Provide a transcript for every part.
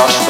Lost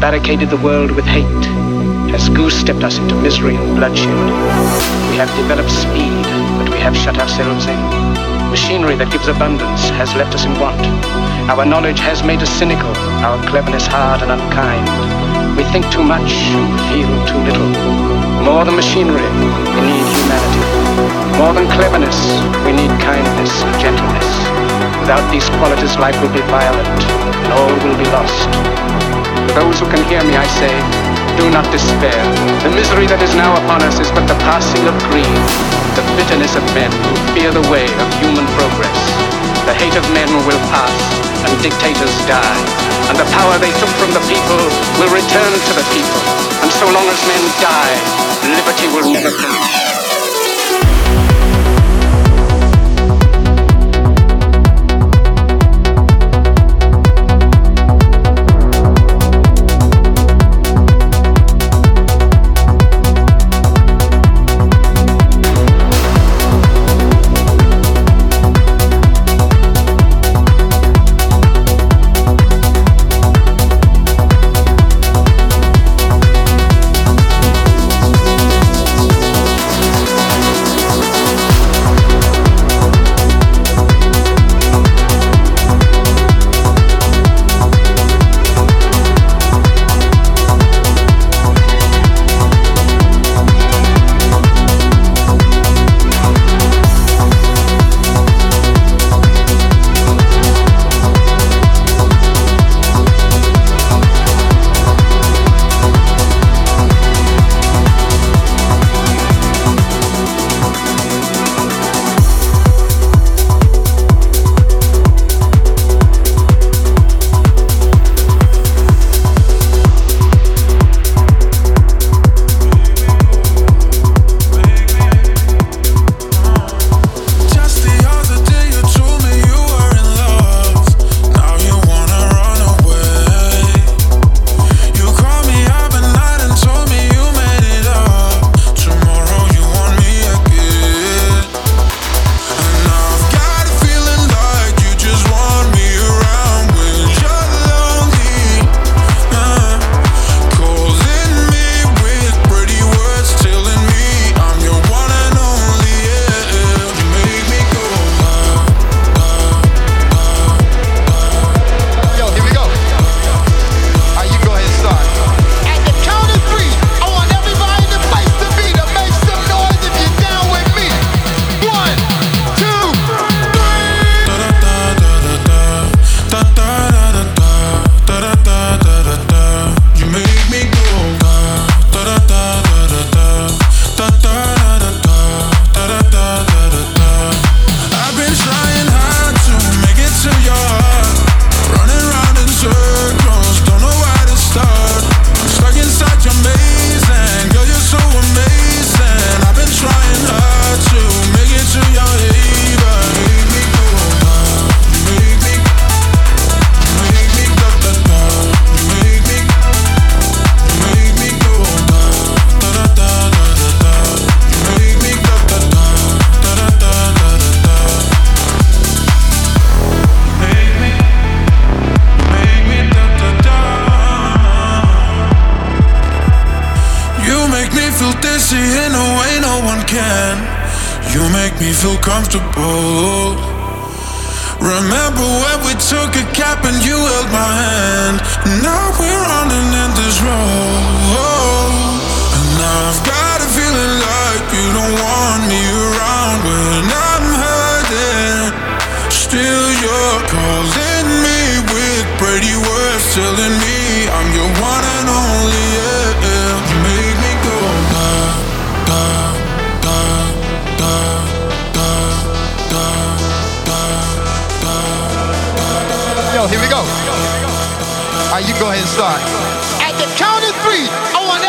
barricaded the world with hate, has goose-stepped us into misery and bloodshed. We have developed speed, but we have shut ourselves in. Machinery that gives abundance has left us in want. Our knowledge has made us cynical, our cleverness hard and unkind. We think too much and feel too little. More than machinery, we need humanity. More than cleverness, we need kindness and gentleness. Without these qualities, life will be violent, and all will be lost. Those who can hear me, I say, do not despair. The misery that is now upon us is but the passing of greed, the bitterness of men who fear the way of human progress. The hate of men will pass, and dictators die, and the power they took from the people will return to the people. And so long as men die, liberty will never come. Here we go. All right, you go ahead and start. At the count of three, I want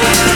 Thank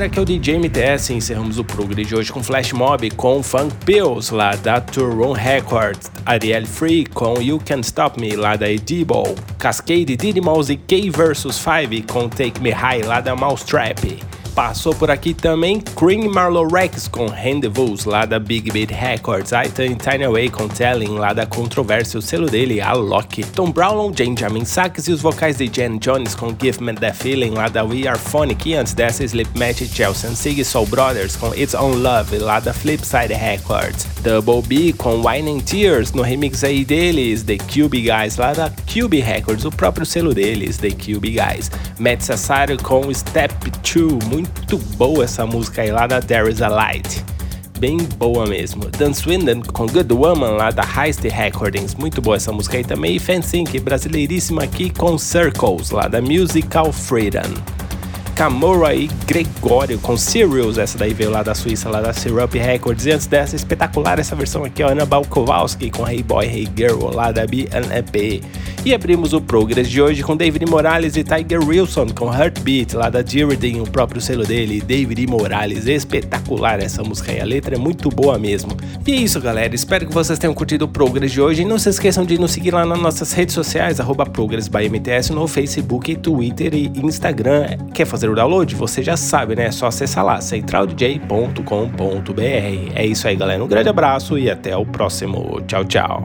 galera, aqui é o DJ MTS e encerramos o programa de hoje com Flash Mob com Funk Pills lá da Turon Records, Ariel Free com You Can Stop Me lá da Edible, Cascade Diddy Mouse e K vs 5 com Take Me High lá da Mousetrap. Passou por aqui também Cream Marlow Rex com Rendezvous lá da Big Beat Records, Aitan Tiny Away com Telling lá da Controvérsia, o selo dele, a Loki, Tom Brown, Benjamin Sachs e os vocais de Jen Jones com Give Me That Feeling lá da We Are Phonic e antes dessa Slipmatch, Chelsea Sig Soul Brothers com It's On Love lá da Flipside Records, Double B com Wine Tears no remix aí deles, The Cube Guys lá da Cube Records, o próprio selo deles, The Cube Guys, Matt Sassaro com Step 2, muito boa essa música aí lá da There Is A Light. Bem boa mesmo. Dan Swindon com Good Woman lá da Heist Recordings. Muito boa essa música aí também. E brasileiríssima aqui com Circles lá da Musical Freedom. Camora e Gregório com Serials, essa daí veio lá da Suíça, lá da Syrup Records. E antes dessa, espetacular essa versão aqui, ó, Ana Balkowski com Hey Boy, Hey Girl, lá da BNEP. E abrimos o Progress de hoje com David Morales e Tiger Wilson com Heartbeat, lá da Jirardin, o próprio selo dele, David Morales. Espetacular essa música aí, a letra é muito boa mesmo. E é isso, galera. Espero que vocês tenham curtido o Progress de hoje. E não se esqueçam de nos seguir lá nas nossas redes sociais, arroba Progress by MTS, no Facebook, Twitter e Instagram. Quer fazer o download? Você já sabe, né? É só acessar lá, centraldj.com.br. É isso aí, galera. Um grande abraço e até o próximo. Tchau, tchau.